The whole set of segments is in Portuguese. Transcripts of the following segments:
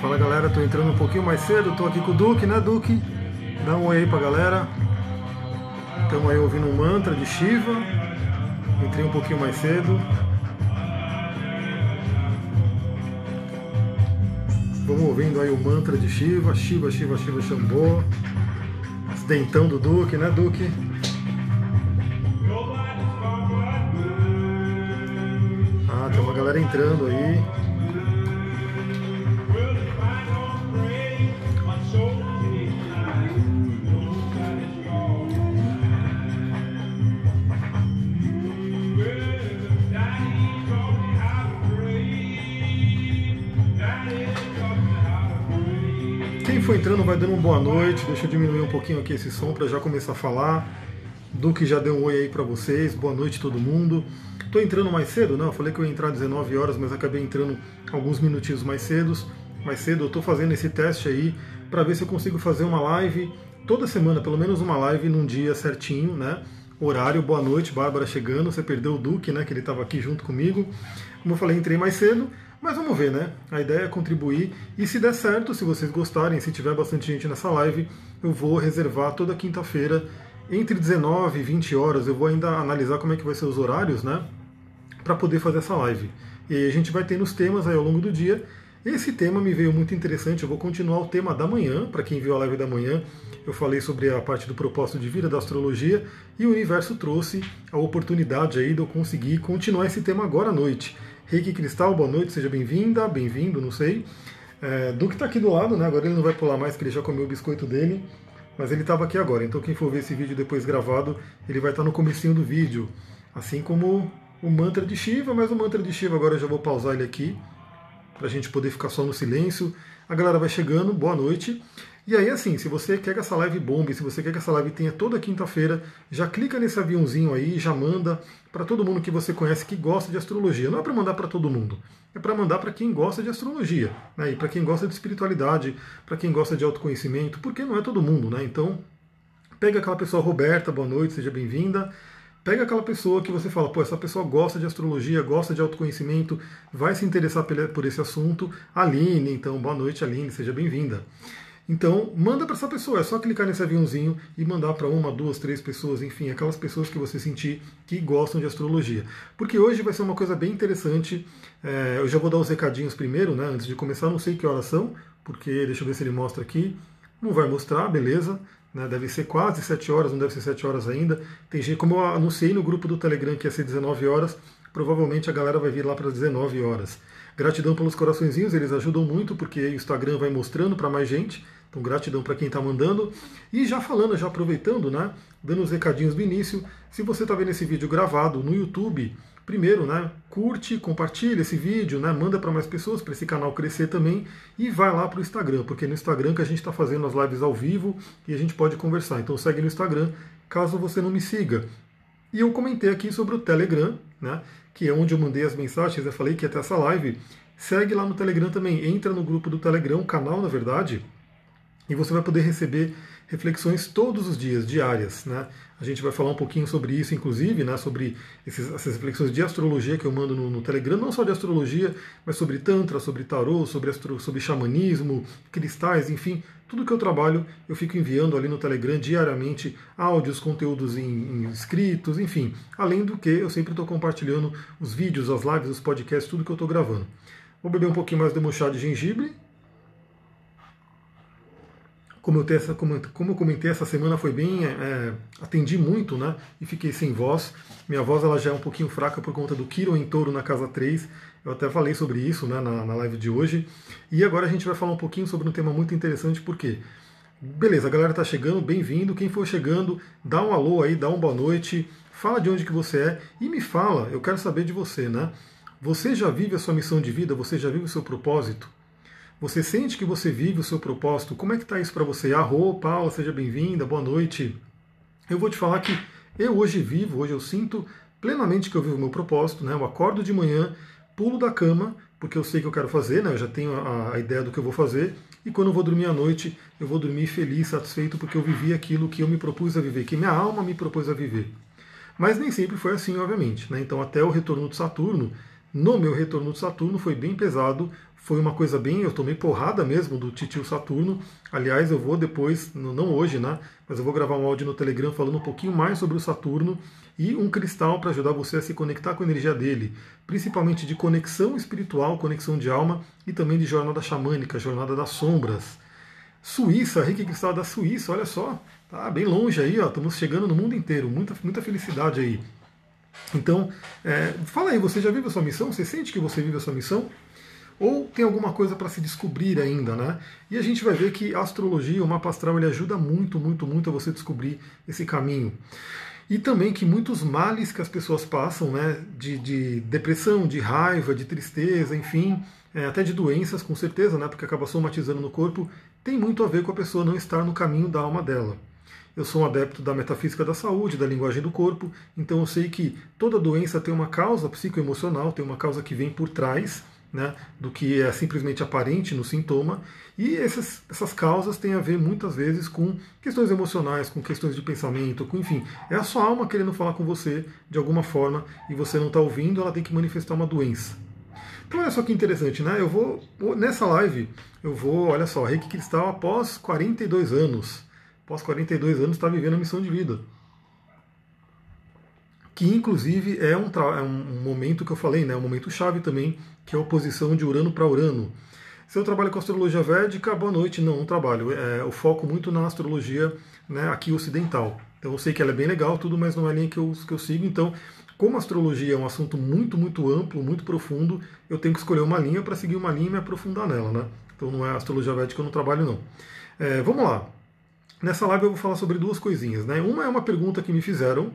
Fala galera, tô entrando um pouquinho mais cedo, tô aqui com o Duque, né Duque? Dá um oi aí pra galera. Estamos aí ouvindo um mantra de Shiva. Entrei um pouquinho mais cedo. Vamos ouvindo aí o mantra de Shiva, Shiva, Shiva, Shiva, Shambho. Esse dentão do Duque, né Duque? Ah, tem uma galera entrando aí. Dando uma boa noite. Deixa eu diminuir um pouquinho aqui esse som para já começar a falar. Duque já deu um oi aí para vocês. Boa noite todo mundo. Tô entrando mais cedo, não? Eu falei que eu ia entrar às 19 horas, mas acabei entrando alguns minutinhos mais cedos. Mais cedo, eu tô fazendo esse teste aí para ver se eu consigo fazer uma live toda semana, pelo menos uma live num dia certinho, né? Horário, boa noite, Bárbara chegando. Você perdeu o Duque, né? Que ele estava aqui junto comigo. Como eu falei, entrei mais cedo. Mas vamos ver, né? A ideia é contribuir e se der certo, se vocês gostarem, se tiver bastante gente nessa live, eu vou reservar toda quinta-feira entre 19 e 20 horas. Eu vou ainda analisar como é que vai ser os horários, né? Para poder fazer essa live. E a gente vai ter nos temas aí ao longo do dia. Esse tema me veio muito interessante. Eu vou continuar o tema da manhã. Para quem viu a live da manhã, eu falei sobre a parte do propósito de vida da astrologia e o universo trouxe a oportunidade aí de eu conseguir continuar esse tema agora à noite. Reiki Cristal, boa noite, seja bem-vinda, bem-vindo, não sei. É, Duque está aqui do lado, né? Agora ele não vai pular mais, porque ele já comeu o biscoito dele. Mas ele estava aqui agora, então quem for ver esse vídeo depois gravado, ele vai estar tá no comecinho do vídeo. Assim como o mantra de Shiva, mas o mantra de Shiva agora eu já vou pausar ele aqui, para a gente poder ficar só no silêncio. A galera vai chegando, boa noite. E aí, assim, se você quer que essa live bombe, se você quer que essa live tenha toda quinta-feira, já clica nesse aviãozinho aí, já manda para todo mundo que você conhece que gosta de astrologia. Não é para mandar para todo mundo, é para mandar para quem gosta de astrologia, né? E para quem gosta de espiritualidade, para quem gosta de autoconhecimento, porque não é todo mundo, né? Então, pega aquela pessoa Roberta, boa noite, seja bem-vinda. Pega aquela pessoa que você fala, pô, essa pessoa gosta de astrologia, gosta de autoconhecimento, vai se interessar por esse assunto. Aline, então, boa noite, Aline, seja bem-vinda. Então, manda para essa pessoa, é só clicar nesse aviãozinho e mandar para uma, duas, três pessoas, enfim, aquelas pessoas que você sentir que gostam de astrologia. Porque hoje vai ser uma coisa bem interessante. É, eu já vou dar os recadinhos primeiro, né? Antes de começar, não sei que horas são, porque deixa eu ver se ele mostra aqui. Não vai mostrar, beleza. Né, deve ser quase 7 horas, não deve ser 7 horas ainda. Tem gente, como eu anunciei no grupo do Telegram que ia ser 19 horas, provavelmente a galera vai vir lá para 19 horas. Gratidão pelos coraçõezinhos, eles ajudam muito porque o Instagram vai mostrando para mais gente. Então, gratidão para quem está mandando. E já falando, já aproveitando, né? Dando os recadinhos do início. Se você está vendo esse vídeo gravado no YouTube, primeiro, né? Curte, compartilha esse vídeo, né? Manda para mais pessoas para esse canal crescer também. E vai lá para o Instagram, porque é no Instagram que a gente está fazendo as lives ao vivo e a gente pode conversar. Então segue no Instagram, caso você não me siga. E eu comentei aqui sobre o Telegram, né? Que é onde eu mandei as mensagens. Eu falei que até essa live. Segue lá no Telegram também. Entra no grupo do Telegram, canal, na verdade e você vai poder receber reflexões todos os dias, diárias. Né? A gente vai falar um pouquinho sobre isso, inclusive, né, sobre esses, essas reflexões de astrologia que eu mando no, no, Telegram, não só de astrologia, mas sobre Tantra, sobre tarô, sobre, astro, sobre xamanismo, cristais, enfim, tudo que eu trabalho eu fico enviando ali no Telegram diariamente áudios, conteúdos em, em escritos, enfim. Além do que eu sempre estou compartilhando os vídeos, as lives, os podcasts, tudo que eu estou gravando. Vou beber um pouquinho mais do meu chá de gengibre como eu, essa, como, como eu comentei, essa semana foi bem. É, atendi muito, né? E fiquei sem voz. Minha voz ela já é um pouquinho fraca por conta do Kiro em touro na casa 3. Eu até falei sobre isso né, na, na live de hoje. E agora a gente vai falar um pouquinho sobre um tema muito interessante, porque. Beleza, a galera tá chegando, bem-vindo. Quem for chegando, dá um alô aí, dá uma boa noite, fala de onde que você é e me fala, eu quero saber de você, né? Você já vive a sua missão de vida? Você já vive o seu propósito? Você sente que você vive o seu propósito? Como é que está isso para você? Arro, Paula, seja bem-vinda, boa noite. Eu vou te falar que eu hoje vivo, hoje eu sinto plenamente que eu vivo o meu propósito, né? Eu acordo de manhã, pulo da cama, porque eu sei que eu quero fazer, né? Eu já tenho a, a ideia do que eu vou fazer, e quando eu vou dormir à noite, eu vou dormir feliz, satisfeito, porque eu vivi aquilo que eu me propus a viver, que minha alma me propôs a viver. Mas nem sempre foi assim, obviamente. Né? Então, até o retorno de Saturno, no meu retorno de Saturno foi bem pesado, foi uma coisa bem, eu tomei porrada mesmo do titio Saturno. Aliás, eu vou depois, não hoje, né, mas eu vou gravar um áudio no Telegram falando um pouquinho mais sobre o Saturno e um cristal para ajudar você a se conectar com a energia dele, principalmente de conexão espiritual, conexão de alma e também de jornada xamânica, jornada das sombras. Suíça, Reiki Cristal da Suíça, olha só, tá bem longe aí, ó, estamos chegando no mundo inteiro, muita, muita felicidade aí. Então, é, fala aí, você já vive a sua missão? Você sente que você vive a sua missão? Ou tem alguma coisa para se descobrir ainda, né? E a gente vai ver que a astrologia, o mapa astral, ele ajuda muito, muito, muito a você descobrir esse caminho. E também que muitos males que as pessoas passam, né, de, de depressão, de raiva, de tristeza, enfim, é, até de doenças, com certeza, né, porque acaba somatizando no corpo, tem muito a ver com a pessoa não estar no caminho da alma dela. Eu sou um adepto da metafísica da saúde, da linguagem do corpo, então eu sei que toda doença tem uma causa psicoemocional, tem uma causa que vem por trás né, do que é simplesmente aparente no sintoma, e essas, essas causas têm a ver muitas vezes com questões emocionais, com questões de pensamento, com enfim, é a sua alma querendo falar com você de alguma forma e você não está ouvindo, ela tem que manifestar uma doença. Então olha só que interessante, né? Eu vou nessa live eu vou, olha só, Reiki Cristal após 42 anos após 42 anos, está vivendo a missão de vida. Que inclusive é um, é um momento que eu falei, né, um momento chave também, que é a oposição de Urano para Urano. Se eu trabalho com astrologia védica, boa noite, não, não trabalho. É, eu foco muito na astrologia né, aqui ocidental. Então eu sei que ela é bem legal, tudo, mas não é a linha que eu, que eu sigo. Então, como a astrologia é um assunto muito, muito amplo, muito profundo, eu tenho que escolher uma linha para seguir uma linha e me aprofundar nela. Né? Então não é astrologia védica eu não trabalho, não. É, vamos lá. Nessa live eu vou falar sobre duas coisinhas. Né? Uma é uma pergunta que me fizeram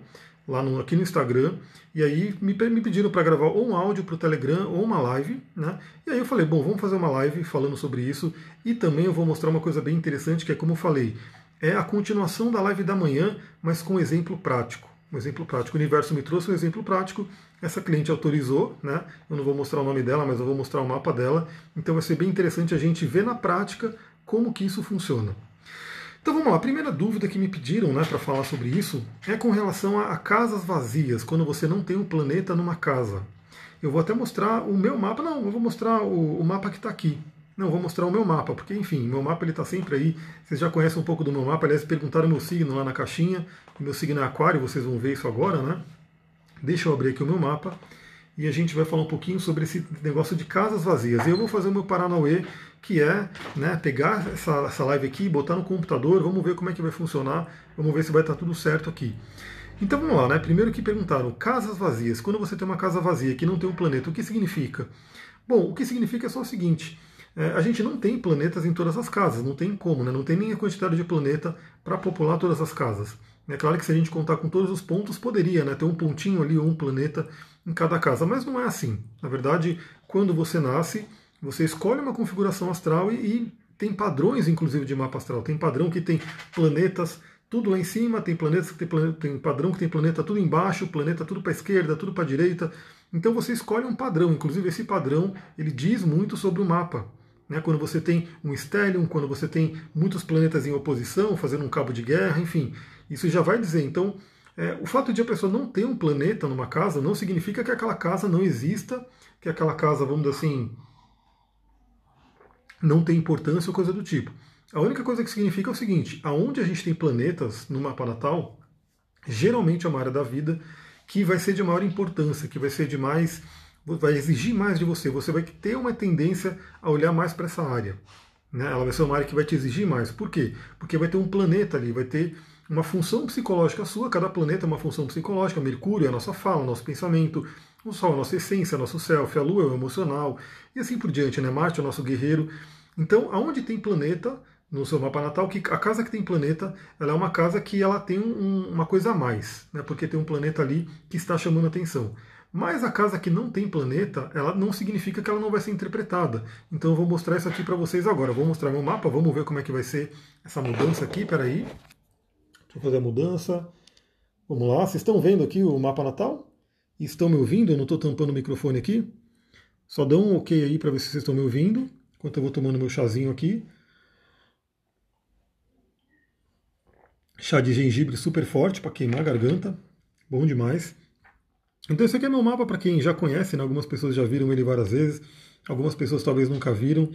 lá no, aqui no Instagram, e aí me, me pediram para gravar ou um áudio para o Telegram ou uma live, né? E aí eu falei, bom, vamos fazer uma live falando sobre isso, e também eu vou mostrar uma coisa bem interessante, que é como eu falei, é a continuação da live da manhã, mas com exemplo prático. Um exemplo prático. O universo me trouxe um exemplo prático, essa cliente autorizou, né? Eu não vou mostrar o nome dela, mas eu vou mostrar o mapa dela. Então vai ser bem interessante a gente ver na prática como que isso funciona. Então vamos lá, a primeira dúvida que me pediram né, para falar sobre isso é com relação a, a, casas vazias, quando você não tem um planeta numa casa. Eu vou até mostrar o meu mapa, não, eu vou mostrar o, o mapa que está aqui. Não, vou mostrar o meu mapa, porque enfim, meu mapa ele está sempre aí. Vocês já conhecem um pouco do meu mapa, aliás, perguntaram meu signo lá na caixinha. Meu signo é aquário, vocês vão ver isso agora, né? Deixa eu abrir aqui o meu mapa e a gente vai falar um pouquinho sobre esse negócio de casas vazias. E eu vou fazer o meu Paranauê que é né, pegar essa, essa live aqui, botar no computador, vamos ver como é que vai funcionar, vamos ver se vai estar tudo certo aqui. Então vamos lá, né? Primeiro que perguntaram, casas vazias. Quando você tem uma casa vazia que não tem um planeta, o que significa? Bom, o que significa é só o seguinte: é, a gente não tem planetas em todas as casas, não tem como, né? Não tem nem a quantidade de planeta para popular todas as casas. É claro que se a gente contar com todos os pontos, poderia né, ter um pontinho ali ou um planeta em cada casa, mas não é assim. Na verdade, quando você nasce, você escolhe uma configuração astral e, e tem padrões, inclusive, de mapa astral. Tem padrão que tem planetas tudo lá em cima, tem planetas que tem, planeta, tem padrão que tem planeta tudo embaixo, planeta tudo para a esquerda, tudo para a direita. Então você escolhe um padrão, inclusive esse padrão ele diz muito sobre o mapa. Né? Quando você tem um stellium, quando você tem muitos planetas em oposição, fazendo um cabo de guerra, enfim, isso já vai dizer. Então, é, o fato de a pessoa não ter um planeta numa casa não significa que aquela casa não exista, que aquela casa, vamos dizer assim, não tem importância ou coisa do tipo. A única coisa que significa é o seguinte: aonde a gente tem planetas no mapa natal, geralmente é uma área da vida que vai ser de maior importância, que vai ser de mais. vai exigir mais de você. Você vai ter uma tendência a olhar mais para essa área. Né? Ela vai ser uma área que vai te exigir mais. Por quê? Porque vai ter um planeta ali, vai ter uma função psicológica sua, cada planeta é uma função psicológica. Mercúrio é a nossa fala, nosso pensamento, o Sol é a nossa essência, nosso self, a Lua é o emocional, e assim por diante, né? Marte é o nosso guerreiro. Então, aonde tem planeta no seu mapa natal, que a casa que tem planeta, ela é uma casa que ela tem um, uma coisa a mais, né? Porque tem um planeta ali que está chamando atenção. Mas a casa que não tem planeta, ela não significa que ela não vai ser interpretada. Então eu vou mostrar isso aqui para vocês agora. Eu vou mostrar meu mapa, vamos ver como é que vai ser essa mudança aqui. Peraí. Deixa eu fazer a mudança. Vamos lá, vocês estão vendo aqui o mapa natal? Estão me ouvindo? Eu não estou tampando o microfone aqui. Só dão um ok aí para ver se vocês estão me ouvindo enquanto eu vou tomando meu chazinho aqui. Chá de gengibre super forte para queimar a garganta, bom demais. Então esse aqui é meu mapa para quem já conhece, né? algumas pessoas já viram ele várias vezes, algumas pessoas talvez nunca viram.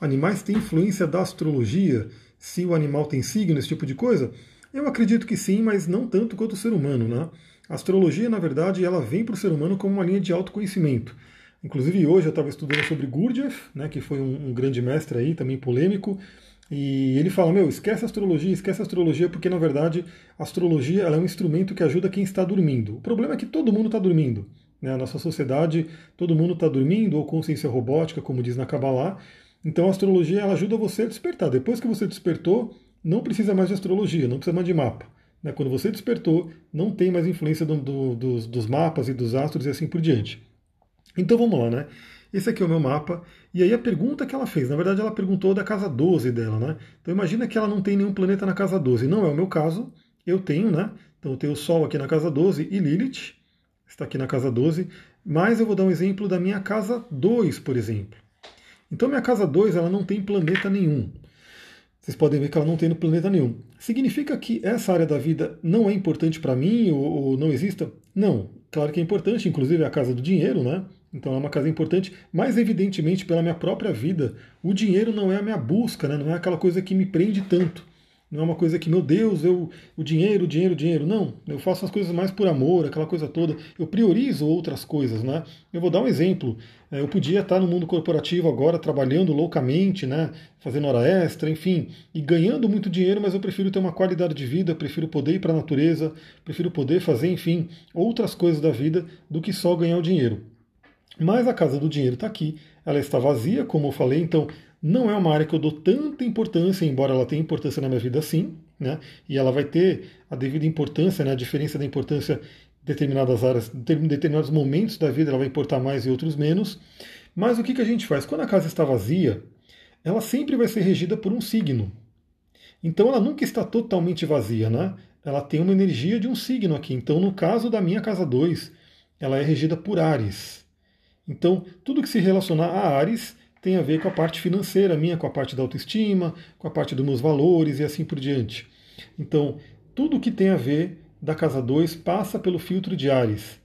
Animais têm influência da astrologia? Se o animal tem signo, esse tipo de coisa? Eu acredito que sim, mas não tanto quanto o ser humano, né? A astrologia, na verdade, ela vem para o ser humano como uma linha de autoconhecimento. Inclusive hoje eu estava estudando sobre Gurdjieff, né, que foi um, um grande mestre aí, também polêmico, e ele fala, meu, esquece a astrologia, esquece a astrologia, porque na verdade a astrologia é um instrumento que ajuda quem está dormindo. O problema é que todo mundo está dormindo. Né? A nossa sociedade, todo mundo está dormindo, ou consciência robótica, como diz na Kabbalah. Então a astrologia ela ajuda você a despertar. Depois que você despertou, não precisa mais de astrologia, não precisa mais de mapa. Né? Quando você despertou, não tem mais influência do, do, dos, dos mapas e dos astros e assim por diante. Então vamos lá, né? Esse aqui é o meu mapa. E aí a pergunta que ela fez, na verdade ela perguntou da casa 12 dela, né? Então imagina que ela não tem nenhum planeta na casa 12. Não é o meu caso, eu tenho, né? Então eu tenho o Sol aqui na casa 12 e Lilith está aqui na casa 12. Mas eu vou dar um exemplo da minha casa 2, por exemplo. Então minha casa 2 ela não tem planeta nenhum. Vocês podem ver que ela não tem no planeta nenhum. Significa que essa área da vida não é importante para mim ou, ou não exista? Não. Claro que é importante, inclusive é a casa do dinheiro, né? Então é uma casa importante, mas evidentemente pela minha própria vida, o dinheiro não é a minha busca, né? não é aquela coisa que me prende tanto. Não é uma coisa que, meu Deus, eu, o dinheiro, dinheiro, dinheiro. Não, eu faço as coisas mais por amor, aquela coisa toda. Eu priorizo outras coisas, né? Eu vou dar um exemplo. É, eu podia estar no mundo corporativo agora, trabalhando loucamente, né? Fazendo hora extra, enfim, e ganhando muito dinheiro, mas eu prefiro ter uma qualidade de vida, prefiro poder ir para a natureza, prefiro poder fazer, enfim, outras coisas da vida do que só ganhar o dinheiro. Mas a casa do dinheiro está aqui, ela está vazia, como eu falei, então não é uma área que eu dou tanta importância, embora ela tenha importância na minha vida sim, né? E ela vai ter a devida importância, né? A diferença da importância em determinadas áreas, em determinados momentos da vida, ela vai importar mais e outros menos. Mas o que, que a gente faz? Quando a casa está vazia, ela sempre vai ser regida por um signo. Então ela nunca está totalmente vazia, né? Ela tem uma energia de um signo aqui. Então, no caso da minha casa 2, ela é regida por Ares. Então, tudo que se relacionar a Ares tem a ver com a parte financeira minha, com a parte da autoestima, com a parte dos meus valores e assim por diante. Então, tudo que tem a ver da casa 2 passa pelo filtro de Ares.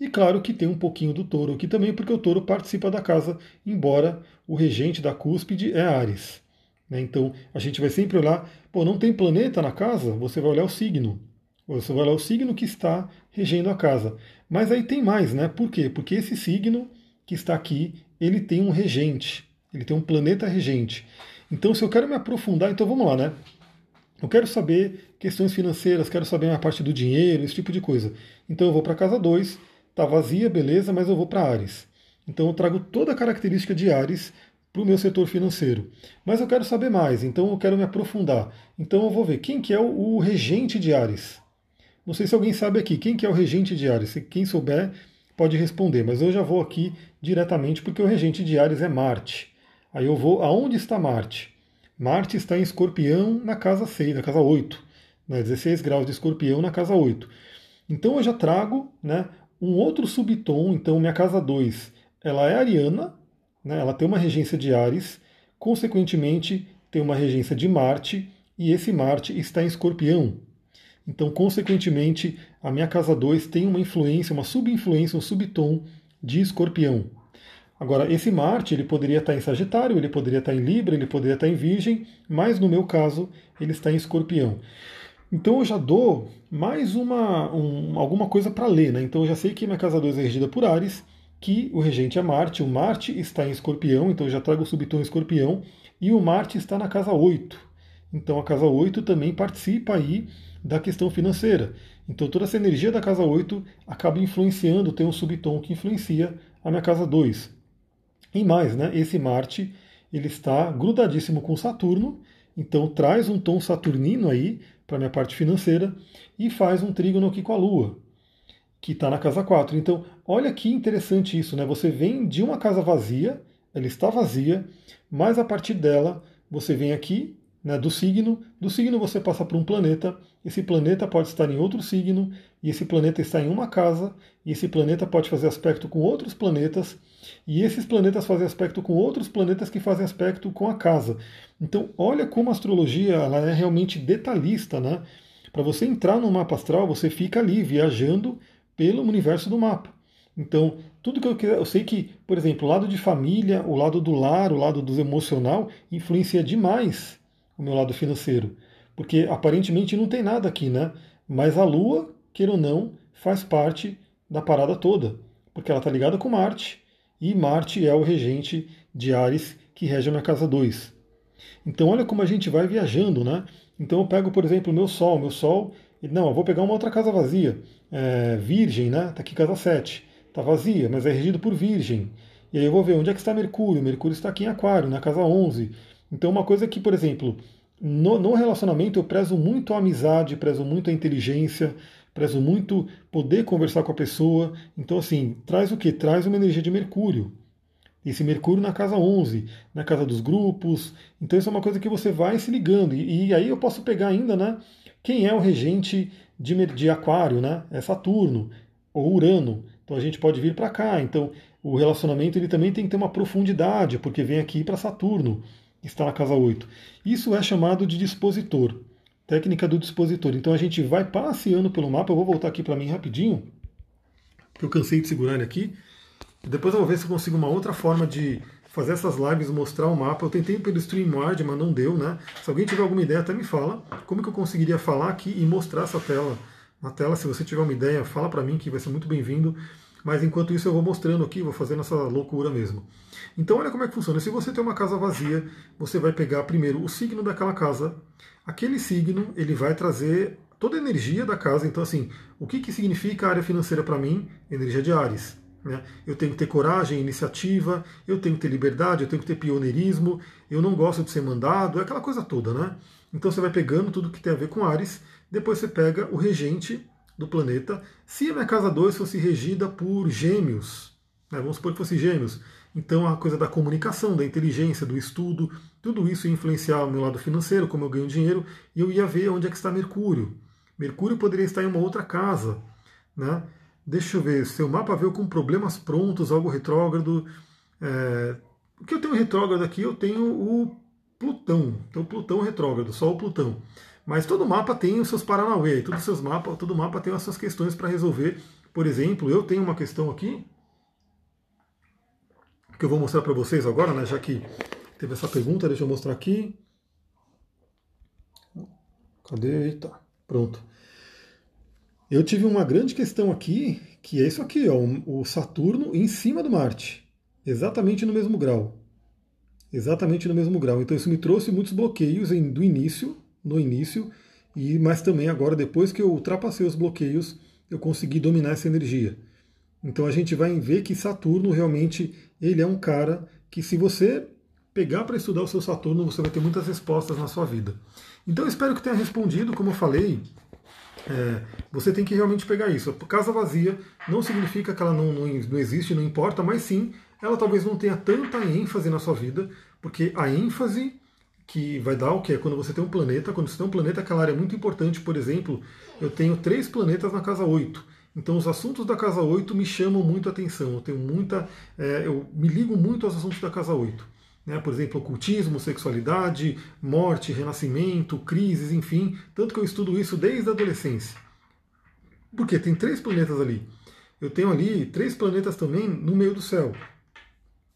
E claro que tem um pouquinho do touro aqui também, porque o touro participa da casa, embora o regente da cúspide é Ares. Né? Então a gente vai sempre olhar, pô, não tem planeta na casa? Você vai olhar o signo. Você vai olhar o signo que está regendo a casa. Mas aí tem mais, né? Por quê? Porque esse signo que está aqui, ele tem um regente, ele tem um planeta regente. Então, se eu quero me aprofundar, então vamos lá, né? Eu quero saber questões financeiras, quero saber a parte do dinheiro, esse tipo de coisa. Então eu vou para casa 2, tá vazia, beleza, mas eu vou para Ares. Então eu trago toda a característica de Ares para o meu setor financeiro. Mas eu quero saber mais, então eu quero me aprofundar. Então eu vou ver quem que é o, o regente de Ares. Não sei se alguém sabe aqui, quem que é o regente de Ares? Quem souber, pode responder, mas eu já vou aqui diretamente porque o regente de Ares é Marte. Aí eu vou aonde está Marte? Marte está em Escorpião na casa 6, na casa 8, né, 16 graus de Escorpião na casa 8. Então eu já trago né, um outro subtom, então minha casa 2, ela é ariana, né, ela tem uma regência de Ares, consequentemente tem uma regência de Marte, e esse Marte está em Escorpião. Então, consequentemente, a minha casa 2 tem uma influência, uma subinfluência, um subtom de escorpião. Agora, esse Marte ele poderia estar em Sagitário, ele poderia estar em Libra, ele poderia estar em Virgem, mas no meu caso ele está em Escorpião. Então eu já dou mais uma um, alguma coisa para ler, né? Então eu já sei que minha casa 2 é regida por Ares, que o regente é Marte, o Marte está em Escorpião, então eu já trago o subtom Escorpião, e o Marte está na casa 8. Então a casa 8 também participa aí da questão financeira. Então toda essa energia da casa 8 acaba influenciando, tem um subtom que influencia a minha casa 2. E mais, né, esse Marte ele está grudadíssimo com Saturno, então traz um tom saturnino aí para minha parte financeira e faz um trígono aqui com a Lua, que está na casa 4. Então, olha que interessante isso, né? Você vem de uma casa vazia, ela está vazia, mas a partir dela você vem aqui né, do signo. Do signo você passa para um planeta. Esse planeta pode estar em outro signo, e esse planeta está em uma casa, e esse planeta pode fazer aspecto com outros planetas, e esses planetas fazem aspecto com outros planetas que fazem aspecto com a casa. Então, olha como a astrologia ela é realmente detalhista, né? Para você entrar no mapa astral, você fica ali viajando pelo universo do mapa. Então, tudo que eu quiser, eu sei que, por exemplo, o lado de família, o lado do lar, o lado do emocional, influencia demais o meu lado financeiro. Porque aparentemente não tem nada aqui, né? Mas a Lua, queira ou não, faz parte da parada toda. Porque ela está ligada com Marte, e Marte é o regente de Ares, que rege a minha casa 2. Então olha como a gente vai viajando, né? Então eu pego, por exemplo, o meu Sol. Meu Sol, não, eu vou pegar uma outra casa vazia. É, virgem, né? Tá aqui casa 7 está vazia, mas é regido por Virgem. E aí eu vou ver onde é que está Mercúrio. Mercúrio está aqui em Aquário, na casa 11. Então, uma coisa que, por exemplo, no, no relacionamento eu prezo muito a amizade, prezo muito a inteligência, prezo muito poder conversar com a pessoa. Então, assim, traz o que? Traz uma energia de Mercúrio. Esse Mercúrio na casa 11, na casa dos grupos. Então, isso é uma coisa que você vai se ligando. E, e aí eu posso pegar ainda, né? Quem é o regente de, de Aquário, né? É Saturno ou Urano. Então a gente pode vir para cá. Então o relacionamento ele também tem que ter uma profundidade, porque vem aqui para Saturno, está na casa 8. Isso é chamado de dispositor, técnica do dispositor. Então a gente vai passeando pelo mapa. Eu vou voltar aqui para mim rapidinho, porque eu cansei de segurar ele aqui. Depois eu vou ver se eu consigo uma outra forma de fazer essas lives, mostrar o mapa. Eu tentei pelo StreamYard, mas não deu, né? Se alguém tiver alguma ideia, até me fala. Como que eu conseguiria falar aqui e mostrar essa tela na tela. Se você tiver uma ideia, fala para mim que vai ser muito bem-vindo. Mas enquanto isso eu vou mostrando aqui, vou fazendo essa loucura mesmo. Então olha como é que funciona. Se você tem uma casa vazia, você vai pegar primeiro o signo daquela casa. Aquele signo ele vai trazer toda a energia da casa. Então assim, o que, que significa a área financeira para mim? Energia de Ares. Né? Eu tenho que ter coragem, iniciativa, eu tenho que ter liberdade, eu tenho que ter pioneirismo, eu não gosto de ser mandado, é aquela coisa toda, né? Então você vai pegando tudo que tem a ver com Ares depois você pega o regente do planeta. Se a minha casa 2 fosse regida por gêmeos, né, vamos supor que fosse gêmeos, então a coisa da comunicação, da inteligência, do estudo, tudo isso ia influenciar o meu lado financeiro, como eu ganho dinheiro, e eu ia ver onde é que está Mercúrio. Mercúrio poderia estar em uma outra casa. Né? Deixa eu ver, seu mapa veio com problemas prontos, algo retrógrado. É, o que eu tenho retrógrado aqui? Eu tenho o Plutão. Então, Plutão retrógrado, só o Plutão. Mas todo mapa tem os seus Paranauê, todos seus mapas, todo mapa tem as suas questões para resolver. Por exemplo, eu tenho uma questão aqui que eu vou mostrar para vocês agora, né, já que teve essa pergunta, deixa eu mostrar aqui. Cadê? Eita, pronto. Eu tive uma grande questão aqui, que é isso aqui, ó, o Saturno em cima do Marte, exatamente no mesmo grau. Exatamente no mesmo grau. Então isso me trouxe muitos bloqueios do início, no início, e mas também agora, depois que eu ultrapassei os bloqueios, eu consegui dominar essa energia. Então a gente vai ver que Saturno realmente ele é um cara que se você pegar para estudar o seu Saturno, você vai ter muitas respostas na sua vida. Então espero que tenha respondido, como eu falei, é, você tem que realmente pegar isso. Casa vazia não significa que ela não, não, não existe, não importa, mas sim, ela talvez não tenha tanta ênfase na sua vida, porque a ênfase que vai dar o que? Quando você tem um planeta, quando você tem um planeta, aquela área é muito importante, por exemplo, eu tenho três planetas na casa 8. Então os assuntos da casa 8 me chamam muito a atenção. Eu tenho muita. É, eu me ligo muito aos assuntos da casa 8. Né? Por exemplo, ocultismo, sexualidade, morte, renascimento, crises, enfim. Tanto que eu estudo isso desde a adolescência. Porque tem três planetas ali. Eu tenho ali três planetas também no meio do céu.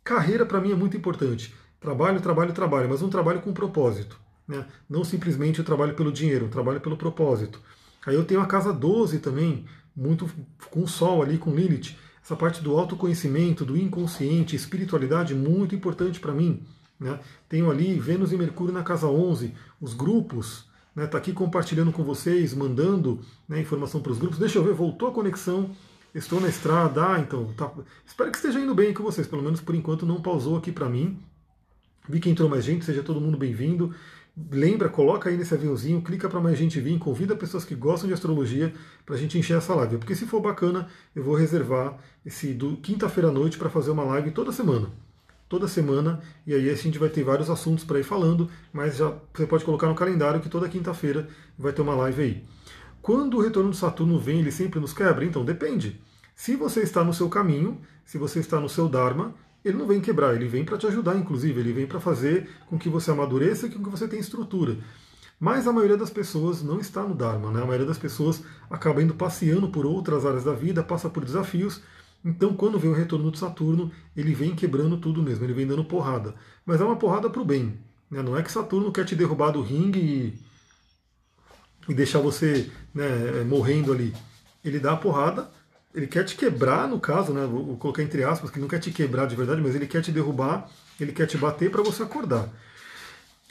Carreira para mim é muito importante. Trabalho, trabalho, trabalho, mas um trabalho com propósito. Né? Não simplesmente o trabalho pelo dinheiro, um trabalho pelo propósito. Aí eu tenho a casa 12 também, muito com o Sol ali, com Lilith. Essa parte do autoconhecimento, do inconsciente, espiritualidade, muito importante para mim. Né? Tenho ali Vênus e Mercúrio na casa 11, os grupos. Está né? Tá aqui compartilhando com vocês, mandando né, informação para os grupos. Deixa eu ver, voltou a conexão. Estou na estrada, ah, então tá. espero que esteja indo bem com vocês. Pelo menos por enquanto não pausou aqui para mim. Vi que entrou mais gente, seja todo mundo bem-vindo. Lembra, coloca aí nesse aviãozinho, clica para mais gente vir, convida pessoas que gostam de astrologia para a gente encher essa live. Porque se for bacana, eu vou reservar esse do quinta-feira à noite para fazer uma live toda semana. Toda semana, e aí a gente vai ter vários assuntos para ir falando, mas já você pode colocar no calendário que toda quinta-feira vai ter uma live aí. Quando o retorno do Saturno vem, ele sempre nos quebra? Então depende. Se você está no seu caminho, se você está no seu Dharma, ele não vem quebrar, ele vem para te ajudar, inclusive, ele vem para fazer com que você amadureça e com que você tenha estrutura. Mas a maioria das pessoas não está no Dharma, né? A maioria das pessoas acaba indo passeando por outras áreas da vida, passa por desafios. Então, quando vem o retorno de Saturno, ele vem quebrando tudo mesmo, ele vem dando porrada. Mas é uma porrada para o bem. Né? Não é que Saturno quer te derrubar do ringue e, e deixar você né, morrendo ali. Ele dá a porrada, ele quer te quebrar, no caso, né? Vou colocar entre aspas, que não quer te quebrar de verdade, mas ele quer te derrubar, ele quer te bater para você acordar.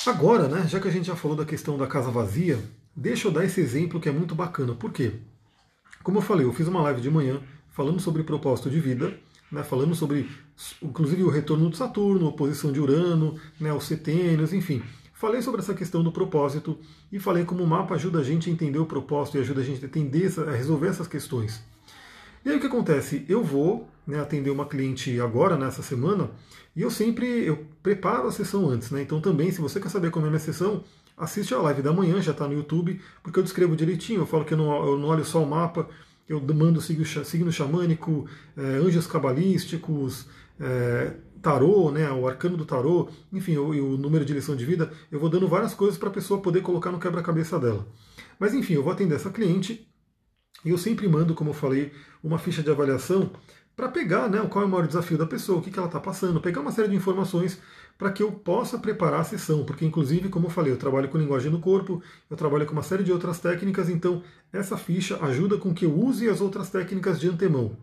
Agora, né, já que a gente já falou da questão da casa vazia, deixa eu dar esse exemplo que é muito bacana. Por quê? Como eu falei, eu fiz uma live de manhã falando sobre propósito de vida, né, falando sobre, inclusive, o retorno de Saturno, oposição de Urano, né, os setênios, enfim. Falei sobre essa questão do propósito e falei como o mapa ajuda a gente a entender o propósito e ajuda a gente a, entender, a resolver essas questões. E aí o que acontece? Eu vou né, atender uma cliente agora, nessa semana, e eu sempre eu preparo a sessão antes. Né? Então também, se você quer saber como é a minha sessão, assiste a live da manhã, já está no YouTube, porque eu descrevo direitinho, eu falo que eu não, eu não olho só o mapa, eu mando signo xamânico, é, anjos cabalísticos, é, tarô, né, o arcano do tarô, enfim, o, o número de lição de vida, eu vou dando várias coisas para a pessoa poder colocar no quebra-cabeça dela. Mas enfim, eu vou atender essa cliente e eu sempre mando, como eu falei, uma ficha de avaliação para pegar né, qual é o maior desafio da pessoa, o que, que ela está passando, pegar uma série de informações para que eu possa preparar a sessão, porque inclusive, como eu falei, eu trabalho com linguagem do corpo, eu trabalho com uma série de outras técnicas, então essa ficha ajuda com que eu use as outras técnicas de antemão.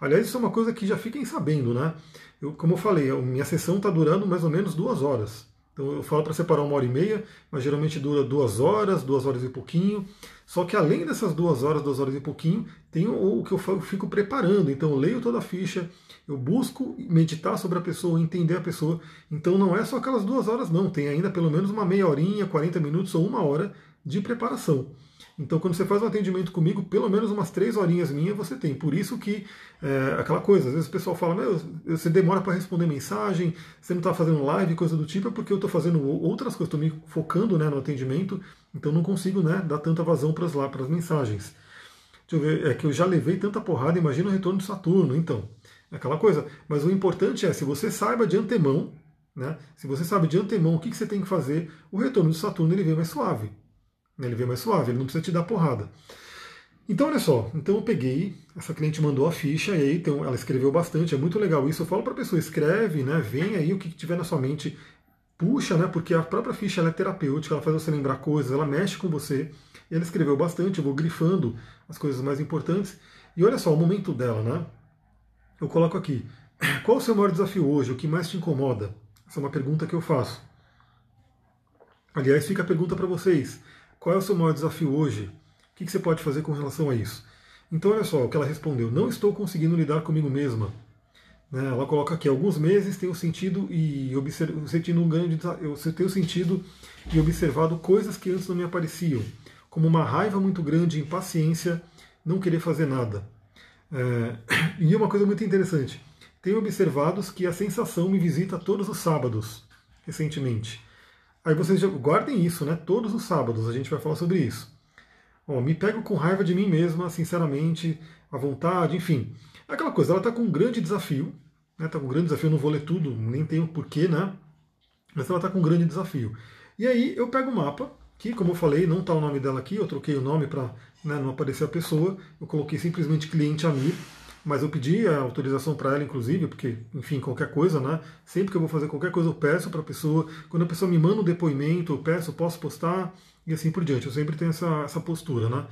Aliás, isso é uma coisa que já fiquem sabendo, né? Eu, como eu falei, minha sessão está durando mais ou menos duas horas. Então eu falo para separar uma hora e meia, mas geralmente dura duas horas, duas horas e pouquinho. Só que além dessas duas horas, duas horas e pouquinho, tem o que eu fico preparando. Então eu leio toda a ficha, eu busco meditar sobre a pessoa, entender a pessoa. Então não é só aquelas duas horas, não. Tem ainda pelo menos uma meia horinha, 40 minutos ou uma hora de preparação. Então, quando você faz um atendimento comigo, pelo menos umas três horinhas minhas você tem. Por isso que é, aquela coisa, às vezes o pessoal fala, Meu, você demora para responder mensagem, você não está fazendo live, coisa do tipo, é porque eu estou fazendo outras coisas, estou me focando né, no atendimento, então não consigo né, dar tanta vazão para as mensagens. Deixa eu ver, é que eu já levei tanta porrada, imagina o retorno de Saturno, então. É aquela coisa. Mas o importante é, se você saiba de antemão, né, se você sabe de antemão o que, que você tem que fazer, o retorno de Saturno ele vem mais suave. Ele vem mais suave, ele não precisa te dar porrada. Então, olha só, então eu peguei, essa cliente mandou a ficha, e aí ela escreveu bastante, é muito legal isso. Eu falo para a pessoa, escreve, né, vem aí o que tiver na sua mente, puxa, né, porque a própria ficha é terapêutica, ela faz você lembrar coisas, ela mexe com você. Ela escreveu bastante, eu vou grifando as coisas mais importantes. E olha só, o momento dela, né? Eu coloco aqui, qual o seu maior desafio hoje, o que mais te incomoda? Essa é uma pergunta que eu faço. Aliás, fica a pergunta para vocês. Qual é o seu maior desafio hoje? O que você pode fazer com relação a isso? Então, olha só o que ela respondeu: Não estou conseguindo lidar comigo mesma. Né, ela coloca aqui: alguns meses tenho sentido e observ... sentindo um grande eu tenho sentido e observado coisas que antes não me apareciam, como uma raiva muito grande, impaciência, não querer fazer nada. É... E uma coisa muito interessante: tenho observado que a sensação me visita todos os sábados, recentemente. Aí vocês guardem isso, né? Todos os sábados a gente vai falar sobre isso. Ó, me pego com raiva de mim mesma, sinceramente, à vontade, enfim. Aquela coisa, ela está com um grande desafio, né? Está com um grande desafio, não vou ler tudo, nem tenho porquê, né? Mas ela está com um grande desafio. E aí eu pego o mapa, que, como eu falei, não está o nome dela aqui, eu troquei o nome para né, não aparecer a pessoa, eu coloquei simplesmente cliente Amir mas eu pedi a autorização para ela, inclusive, porque, enfim, qualquer coisa, né? Sempre que eu vou fazer qualquer coisa, eu peço para a pessoa. Quando a pessoa me manda um depoimento, eu peço, posso postar, e assim por diante. Eu sempre tenho essa, essa postura, né?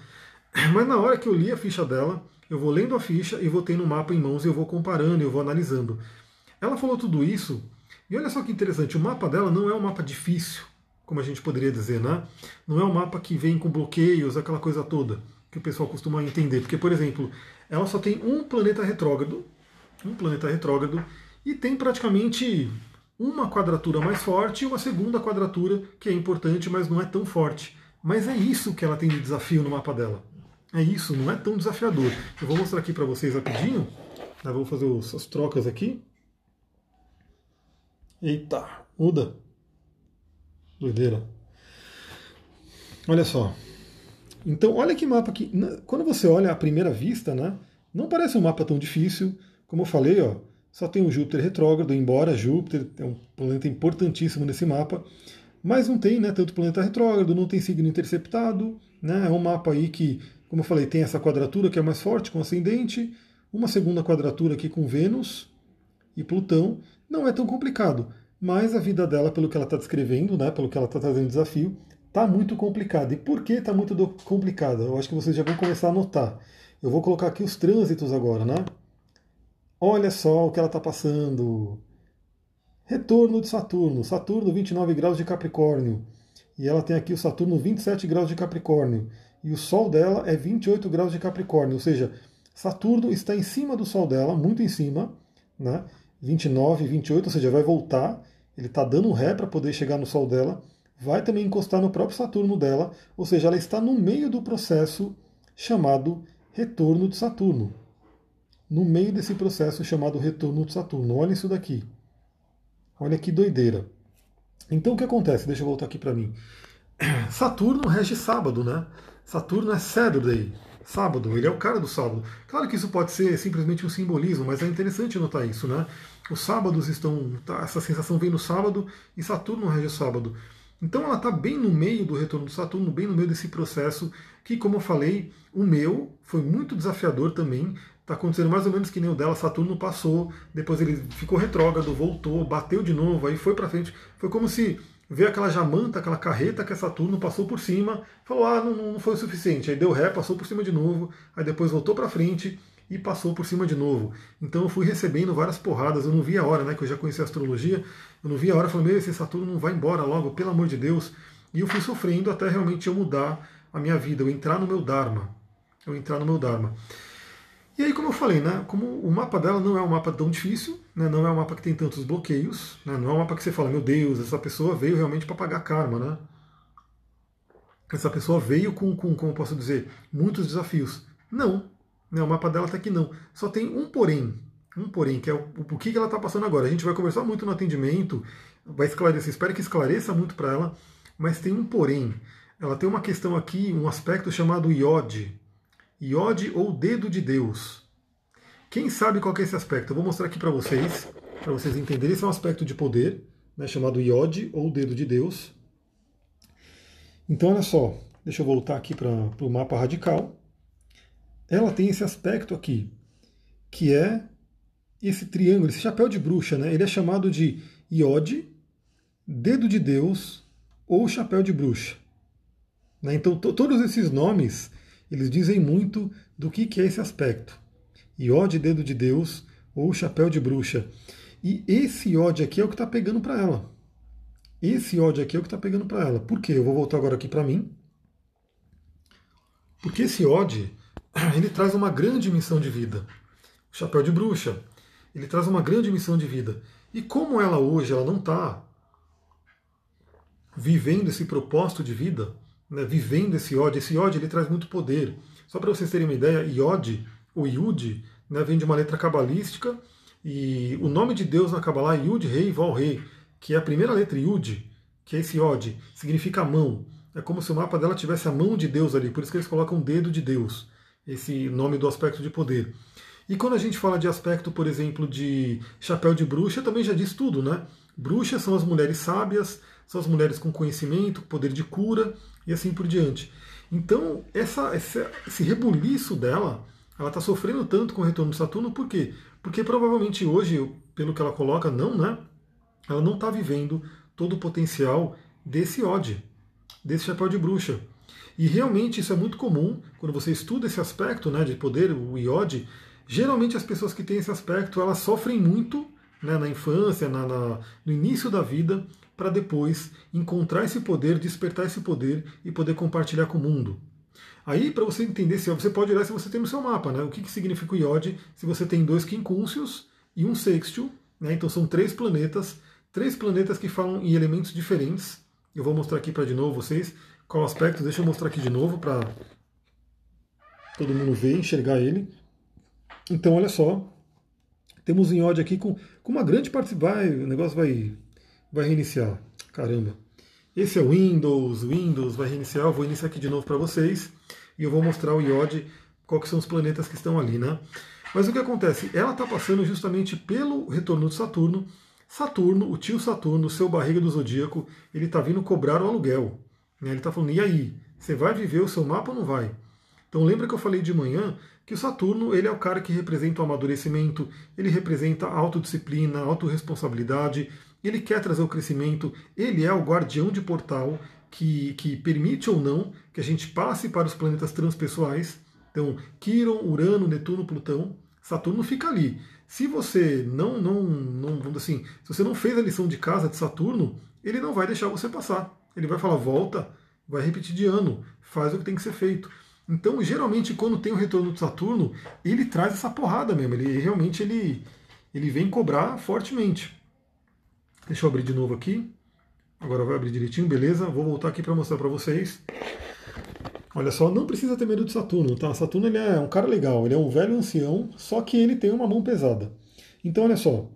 Mas na hora que eu li a ficha dela, eu vou lendo a ficha e vou tendo o mapa em mãos e eu vou comparando, eu vou analisando. Ela falou tudo isso, e olha só que interessante, o mapa dela não é um mapa difícil, como a gente poderia dizer, né? Não é um mapa que vem com bloqueios, aquela coisa toda que o pessoal costuma entender. Porque, por exemplo, ela só tem um planeta retrógrado, um planeta retrógrado, e tem praticamente uma quadratura mais forte e uma segunda quadratura que é importante, mas não é tão forte. Mas é isso que ela tem de desafio no mapa dela. É isso, não é tão desafiador. Eu vou mostrar aqui para vocês rapidinho. Né, vou fazer as trocas aqui. Eita, muda. Doideira. Olha só. Então, olha que mapa aqui. Quando você olha à primeira vista, né, não parece um mapa tão difícil. Como eu falei, ó, só tem o Júpiter retrógrado, embora Júpiter é um planeta importantíssimo nesse mapa. mas não tem né, tanto planeta retrógrado, não tem signo interceptado, né, é um mapa aí que, como eu falei, tem essa quadratura que é mais forte com ascendente, uma segunda quadratura aqui com Vênus e Plutão, não é tão complicado, mas a vida dela, pelo que ela está descrevendo, né, pelo que ela está trazendo desafio, está muito complicada. E por que está muito complicada? Eu acho que vocês já vão começar a notar. Eu vou colocar aqui os trânsitos agora, né? Olha só o que ela está passando. Retorno de Saturno. Saturno, 29 graus de Capricórnio. E ela tem aqui o Saturno, 27 graus de Capricórnio. E o Sol dela é 28 graus de Capricórnio. Ou seja, Saturno está em cima do Sol dela, muito em cima, né? 29, 28, ou seja, vai voltar. Ele está dando ré para poder chegar no Sol dela. Vai também encostar no próprio Saturno dela. Ou seja, ela está no meio do processo chamado retorno de Saturno. No meio desse processo chamado retorno de Saturno. Olha isso daqui. Olha que doideira. Então o que acontece? Deixa eu voltar aqui para mim. Saturno rege sábado, né? Saturno é Saturday, sábado, ele é o cara do sábado. Claro que isso pode ser simplesmente um simbolismo, mas é interessante notar isso, né? Os sábados estão. Tá, essa sensação vem no sábado e Saturno rege sábado. Então ela está bem no meio do retorno de Saturno, bem no meio desse processo que, como eu falei, o meu foi muito desafiador também. Está acontecendo mais ou menos que nem o dela, Saturno passou, depois ele ficou retrógrado, voltou, bateu de novo, aí foi para frente. Foi como se veio aquela jamanta, aquela carreta que é Saturno, passou por cima, falou, ah, não, não foi o suficiente. Aí deu ré, passou por cima de novo, aí depois voltou para frente e passou por cima de novo. Então eu fui recebendo várias porradas, eu não vi a hora, né, que eu já conhecia a astrologia, eu não vi a hora, falei, meu, esse Saturno não vai embora logo, pelo amor de Deus. E eu fui sofrendo até realmente eu mudar a minha vida, eu entrar no meu Dharma. Eu entrar no meu Dharma. E aí, como eu falei, né, como o mapa dela não é um mapa tão difícil, né, não é um mapa que tem tantos bloqueios, né, não é um mapa que você fala, meu Deus, essa pessoa veio realmente para pagar karma, né? Essa pessoa veio com, com, como posso dizer, muitos desafios. Não, né, o mapa dela está aqui não. Só tem um porém, um porém, que é o, o que ela está passando agora. A gente vai conversar muito no atendimento, vai esclarecer, espero que esclareça muito para ela, mas tem um porém. Ela tem uma questão aqui, um aspecto chamado iode. Iode ou dedo de Deus. Quem sabe qual é esse aspecto? Eu vou mostrar aqui para vocês, para vocês entenderem. Esse é um aspecto de poder, né, chamado iode ou dedo de Deus. Então, olha só, deixa eu voltar aqui para o mapa radical. Ela tem esse aspecto aqui, que é esse triângulo, esse chapéu de bruxa, né? Ele é chamado de iode, dedo de Deus ou chapéu de bruxa. Né? Então, todos esses nomes, eles dizem muito do que, que é esse aspecto. Iode, dedo de Deus ou chapéu de bruxa. E esse iode aqui é o que está pegando para ela. Esse iode aqui é o que está pegando para ela. Por quê? Eu vou voltar agora aqui para mim. Porque esse iode, ele traz uma grande missão de vida. O chapéu de bruxa, ele traz uma grande missão de vida. E como ela hoje ela não está vivendo esse propósito de vida, né, vivendo esse ódio, esse ódio ele traz muito poder. Só para vocês terem uma ideia, Iod, o Yud, né, vem de uma letra cabalística, e o nome de Deus na Kabbalah é Yud Rei Val Rei, que é a primeira letra Yud, que é esse Yod, significa mão. É como se o mapa dela tivesse a mão de Deus ali, por isso que eles colocam dedo de Deus, esse nome do aspecto de poder. E quando a gente fala de aspecto, por exemplo, de chapéu de bruxa, também já diz tudo, né? Bruxas são as mulheres sábias, são as mulheres com conhecimento, poder de cura e assim por diante. Então, essa, essa esse rebuliço dela, ela está sofrendo tanto com o retorno de Saturno, por quê? Porque provavelmente hoje, pelo que ela coloca, não, né? Ela não está vivendo todo o potencial desse ódio, desse chapéu de bruxa. E realmente isso é muito comum quando você estuda esse aspecto né, de poder, o iode. Geralmente as pessoas que têm esse aspecto elas sofrem muito né, na infância, na, na, no início da vida, para depois encontrar esse poder, despertar esse poder e poder compartilhar com o mundo. Aí, para você entender, você pode olhar se você tem no seu mapa, né? O que, que significa o iode se você tem dois quincúncios e um sextil, né? Então são três planetas, três planetas que falam em elementos diferentes. Eu vou mostrar aqui para de novo vocês qual aspecto. Deixa eu mostrar aqui de novo para todo mundo ver, enxergar ele. Então, olha só, temos um iode aqui com, com uma grande parte. Vai, o negócio vai vai reiniciar. Caramba. Esse é o Windows, Windows vai reiniciar. Eu vou iniciar aqui de novo para vocês e eu vou mostrar o iode, quais são os planetas que estão ali, né? Mas o que acontece? Ela está passando justamente pelo retorno de Saturno. Saturno, o tio Saturno, seu barriga do zodíaco, ele está vindo cobrar o aluguel. Né? Ele está falando, e aí? Você vai viver o seu mapa ou não vai? Então lembra que eu falei de manhã que o Saturno ele é o cara que representa o amadurecimento, ele representa a autodisciplina, a autorresponsabilidade, ele quer trazer o crescimento, ele é o guardião de portal que, que permite ou não que a gente passe para os planetas transpessoais. Então, Quiron, Urano, Netuno, Plutão, Saturno fica ali. Se você não, não, não, assim, se você não fez a lição de casa de Saturno, ele não vai deixar você passar. Ele vai falar, volta, vai repetir de ano, faz o que tem que ser feito. Então, geralmente, quando tem o retorno de Saturno, ele traz essa porrada mesmo. Ele realmente ele, ele vem cobrar fortemente. Deixa eu abrir de novo aqui. Agora vai abrir direitinho, beleza? Vou voltar aqui para mostrar para vocês. Olha só, não precisa ter medo de Saturno, tá? Saturno ele é um cara legal, ele é um velho ancião, só que ele tem uma mão pesada. Então, olha só,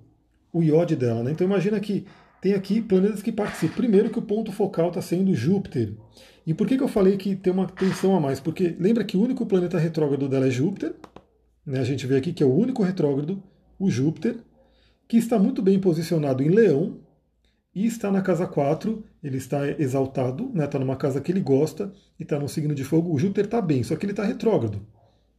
o iode dela, né? Então, imagina que tem aqui planetas que participam. Primeiro que o ponto focal está sendo Júpiter. E por que, que eu falei que tem uma tensão a mais? Porque lembra que o único planeta retrógrado dela é Júpiter. Né? A gente vê aqui que é o único retrógrado, o Júpiter, que está muito bem posicionado em Leão, e está na casa 4, ele está exaltado, está né, tá numa casa que ele gosta e está no signo de fogo. O Júpiter está bem, só que ele está retrógrado.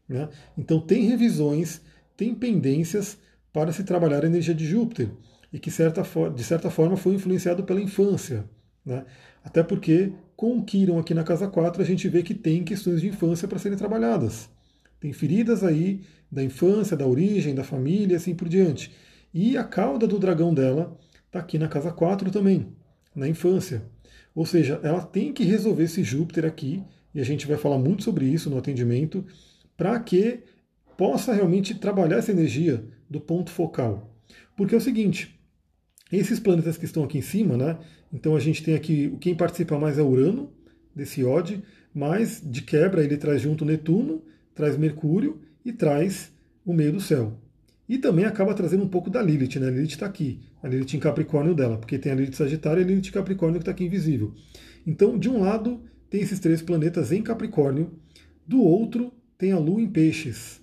Né? Então tem revisões, tem pendências para se trabalhar a energia de Júpiter e que certa de certa forma foi influenciado pela infância. Né? Até porque com o Kiron aqui na casa 4 a gente vê que tem questões de infância para serem trabalhadas. Tem feridas aí da infância, da origem, da família, assim por diante. E a cauda do dragão dela está aqui na casa 4 também, na infância. Ou seja, ela tem que resolver esse Júpiter aqui, e a gente vai falar muito sobre isso no atendimento, para que possa realmente trabalhar essa energia do ponto focal. Porque é o seguinte, esses planetas que estão aqui em cima, né? Então a gente tem aqui, quem participa mais é Urano, desse Ode, mas de quebra ele traz junto Netuno, traz Mercúrio e traz o meio do céu. E também acaba trazendo um pouco da Lilith, né? A Lilith está aqui, a Lilith em Capricórnio dela, porque tem a Lilith Sagitário e a Lilith Capricórnio que está aqui invisível. Então, de um lado, tem esses três planetas em Capricórnio, do outro, tem a Lua em Peixes.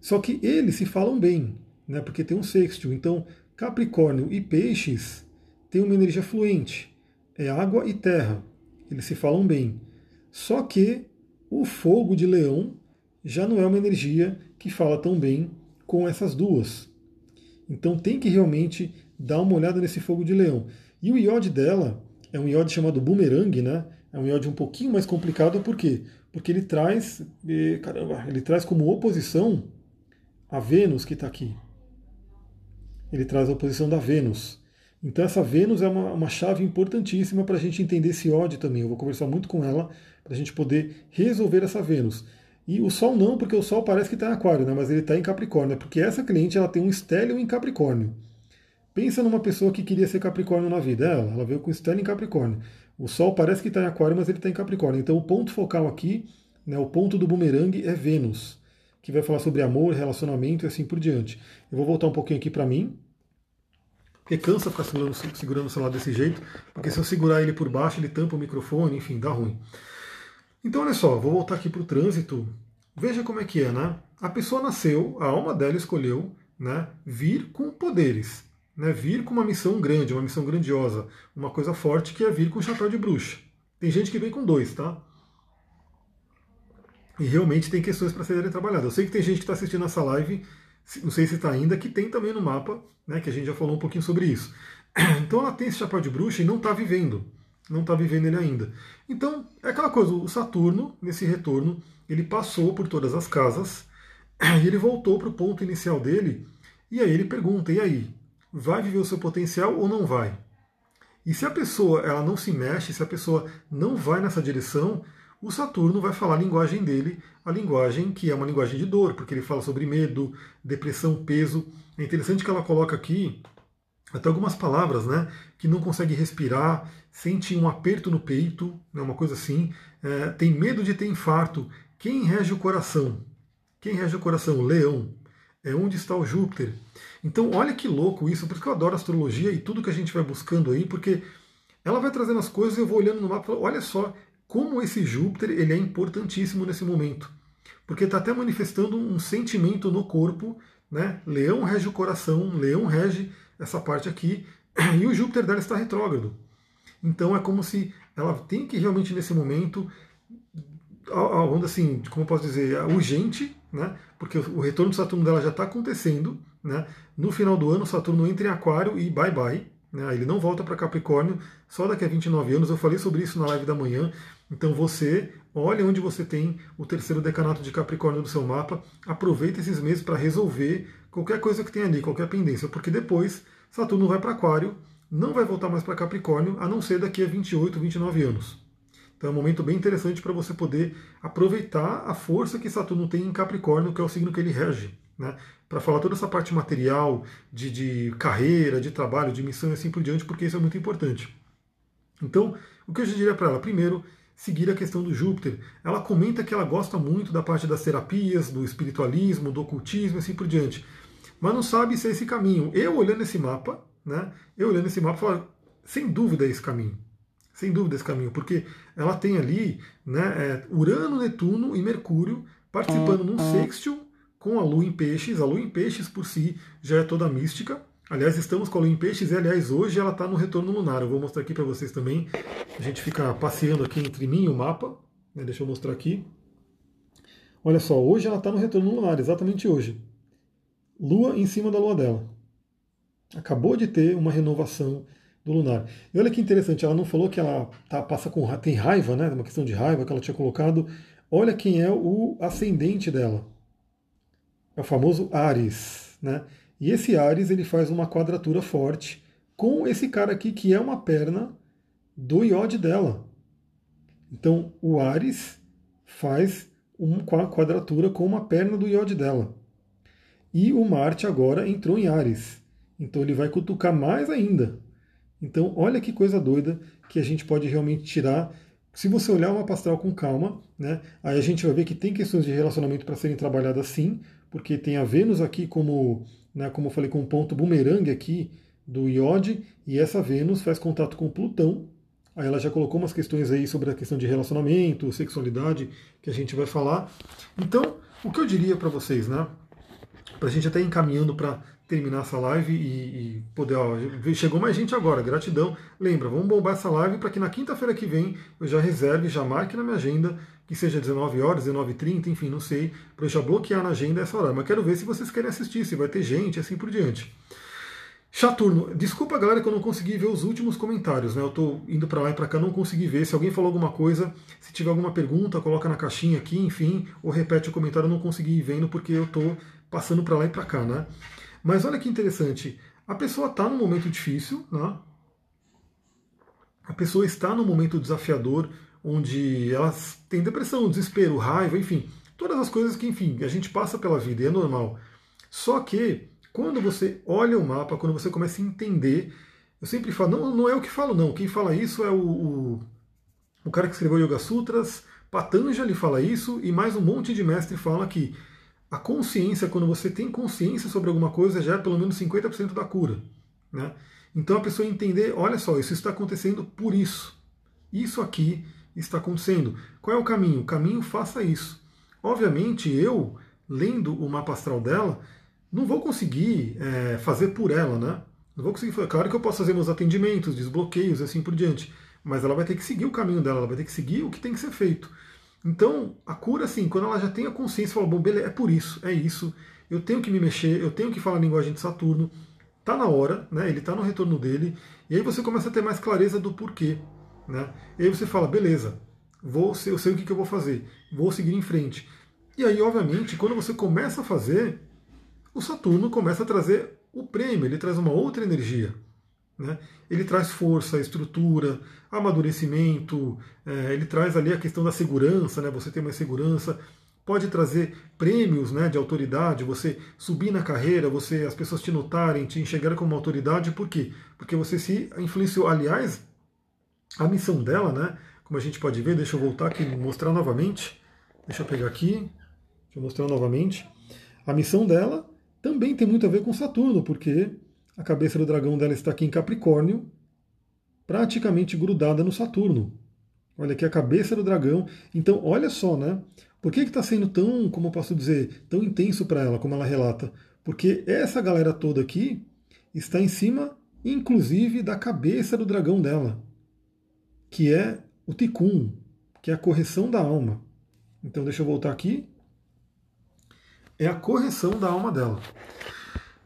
Só que eles se falam bem, né? Porque tem um sextil. Então, Capricórnio e Peixes têm uma energia fluente, é água e terra. Eles se falam bem. Só que o fogo de Leão já não é uma energia que fala tão bem com essas duas. Então tem que realmente dar uma olhada nesse fogo de leão. E o iode dela é um iode chamado boomerang, né? É um iode um pouquinho mais complicado, por quê? Porque ele traz, eh, caramba, ele traz como oposição a Vênus que está aqui. Ele traz a oposição da Vênus. Então essa Vênus é uma, uma chave importantíssima para a gente entender esse iode também. Eu vou conversar muito com ela para a gente poder resolver essa Vênus. E o Sol não, porque o Sol parece que está em Aquário, né? mas ele está em Capricórnio. É porque essa cliente ela tem um estélio em Capricórnio. Pensa numa pessoa que queria ser Capricórnio na vida. Ela, ela veio com estélio em Capricórnio. O Sol parece que está em Aquário, mas ele está em Capricórnio. Então o ponto focal aqui, né, o ponto do bumerangue é Vênus, que vai falar sobre amor, relacionamento e assim por diante. Eu vou voltar um pouquinho aqui para mim, porque cansa ficar segurando, segurando o celular desse jeito, porque se eu segurar ele por baixo, ele tampa o microfone, enfim, dá ruim. Então, olha só, vou voltar aqui para o trânsito. Veja como é que é, né? A pessoa nasceu, a alma dela escolheu né, vir com poderes, né, vir com uma missão grande, uma missão grandiosa, uma coisa forte que é vir com chapéu de bruxa. Tem gente que vem com dois, tá? E realmente tem questões para serem trabalhadas. Eu sei que tem gente que está assistindo essa live, não sei se está ainda, que tem também no mapa, né, que a gente já falou um pouquinho sobre isso. Então ela tem esse chapéu de bruxa e não está vivendo não está vivendo ele ainda. Então, é aquela coisa, o Saturno, nesse retorno, ele passou por todas as casas e ele voltou para o ponto inicial dele, e aí ele pergunta, e aí, vai viver o seu potencial ou não vai? E se a pessoa ela não se mexe, se a pessoa não vai nessa direção, o Saturno vai falar a linguagem dele, a linguagem que é uma linguagem de dor, porque ele fala sobre medo, depressão, peso. É interessante que ela coloca aqui até algumas palavras, né? Que não consegue respirar, sente um aperto no peito, né, uma coisa assim, é, tem medo de ter infarto. Quem rege o coração? Quem rege o coração? Leão. É onde está o Júpiter. Então, olha que louco isso, porque eu adoro astrologia e tudo que a gente vai buscando aí, porque ela vai trazendo as coisas e eu vou olhando no mapa olha só como esse Júpiter ele é importantíssimo nesse momento. Porque está até manifestando um sentimento no corpo. Né? Leão rege o coração, leão rege essa parte aqui, e o Júpiter dela está retrógrado. Então é como se ela tem que realmente nesse momento, vamos assim, como eu posso dizer, urgente, né? Porque o retorno de Saturno dela já está acontecendo, né? No final do ano, Saturno entra em Aquário e bye bye. Né? Ele não volta para Capricórnio só daqui a 29 anos. Eu falei sobre isso na live da manhã. Então você olha onde você tem o terceiro decanato de Capricórnio no seu mapa, aproveita esses meses para resolver qualquer coisa que tem ali, qualquer pendência, porque depois Saturno vai para Aquário, não vai voltar mais para Capricórnio, a não ser daqui a 28, 29 anos. Então é um momento bem interessante para você poder aproveitar a força que Saturno tem em Capricórnio, que é o signo que ele rege. Né? Para falar toda essa parte material, de, de carreira, de trabalho, de missão e assim por diante, porque isso é muito importante. Então, o que eu diria para ela? Primeiro, seguir a questão do Júpiter. Ela comenta que ela gosta muito da parte das terapias, do espiritualismo, do ocultismo e assim por diante. Mas não sabe se é esse caminho. Eu olhando esse mapa, né? Eu olhando esse mapa, falo, sem dúvida é esse caminho. Sem dúvida é esse caminho, porque ela tem ali né, é, Urano, Netuno e Mercúrio participando num sextil com a Lua em Peixes. A Lua em Peixes por si já é toda mística. Aliás, estamos com a Lua em Peixes e, aliás, hoje ela está no retorno lunar. Eu vou mostrar aqui para vocês também. A gente fica passeando aqui entre mim e o mapa. Né? Deixa eu mostrar aqui. Olha só, hoje ela está no retorno lunar, exatamente hoje. Lua em cima da lua dela. Acabou de ter uma renovação do lunar. E olha que interessante, ela não falou que ela tá, passa com tem raiva, né? Uma questão de raiva que ela tinha colocado. Olha quem é o ascendente dela. É o famoso Ares, né? E esse Ares ele faz uma quadratura forte com esse cara aqui que é uma perna do iode dela. Então o Ares faz uma quadratura com uma perna do iode dela. E o Marte agora entrou em Ares. Então ele vai cutucar mais ainda. Então olha que coisa doida que a gente pode realmente tirar. Se você olhar uma pastoral com calma, né, aí a gente vai ver que tem questões de relacionamento para serem trabalhadas sim, porque tem a Vênus aqui como né, como eu falei, com um ponto bumerangue aqui do iode, e essa Vênus faz contato com Plutão. Aí ela já colocou umas questões aí sobre a questão de relacionamento, sexualidade, que a gente vai falar. Então, o que eu diria para vocês, né? Para a gente até encaminhando para terminar essa live e, e, poder. Ó, chegou mais gente agora, gratidão. Lembra, vamos bombar essa live para que na quinta-feira que vem eu já reserve, já marque na minha agenda que seja 19 horas, 19h30, enfim, não sei, para eu já bloquear na agenda essa hora. Mas quero ver se vocês querem assistir, se vai ter gente, assim por diante. Chaturno, desculpa galera que eu não consegui ver os últimos comentários, né? Eu estou indo para lá e para cá, não consegui ver. Se alguém falou alguma coisa, se tiver alguma pergunta, coloca na caixinha aqui, enfim, ou repete o comentário, eu não consegui ir vendo porque eu estou passando para lá e para cá, né? Mas olha que interessante, a pessoa está num momento difícil, né? A pessoa está num momento desafiador, onde elas têm depressão, desespero, raiva, enfim, todas as coisas que, enfim, a gente passa pela vida e é normal. Só que quando você olha o mapa, quando você começa a entender, eu sempre falo, não, não é o que falo, não. Quem fala isso é o, o, o cara que escreveu Yoga Sutras, Patanjali fala isso, e mais um monte de mestre fala que a consciência, quando você tem consciência sobre alguma coisa, já é pelo menos 50% da cura. Né? Então a pessoa entender, olha só, isso está acontecendo por isso. Isso aqui está acontecendo. Qual é o caminho? O caminho faça isso. Obviamente, eu, lendo o mapa astral dela, não vou conseguir é, fazer por ela, né? Não vou conseguir. Claro que eu posso fazer meus atendimentos, desbloqueios e assim por diante. Mas ela vai ter que seguir o caminho dela, ela vai ter que seguir o que tem que ser feito. Então, a cura, assim, quando ela já tem a consciência, fala, bom, beleza, é por isso, é isso, eu tenho que me mexer, eu tenho que falar a linguagem de Saturno, tá na hora, né? Ele tá no retorno dele, e aí você começa a ter mais clareza do porquê. Né? E aí você fala, beleza, vou, eu sei o que, eu vou fazer, vou seguir em frente. E aí, obviamente, quando você começa a fazer, o Saturno começa a trazer o prêmio, ele traz uma outra energia. Né? Ele traz força, estrutura, amadurecimento, é, ele traz ali a questão da segurança, né? você tem mais segurança, pode trazer prêmios né, de autoridade, você subir na carreira, você as pessoas te notarem, te enxergarem como autoridade, por quê? Porque você se influenciou. Aliás, a missão dela, né, como a gente pode ver, deixa eu voltar aqui e mostrar novamente. Deixa eu pegar aqui, deixa eu mostrar novamente. A missão dela também tem muito a ver com Saturno, porque a cabeça do dragão dela está aqui em Capricórnio, praticamente grudada no Saturno. Olha aqui a cabeça do dragão. Então, olha só, né? Por que está sendo tão, como eu posso dizer, tão intenso para ela, como ela relata? Porque essa galera toda aqui está em cima, inclusive, da cabeça do dragão dela, que é o Tikkun, que é a correção da alma. Então, deixa eu voltar aqui. É a correção da alma dela.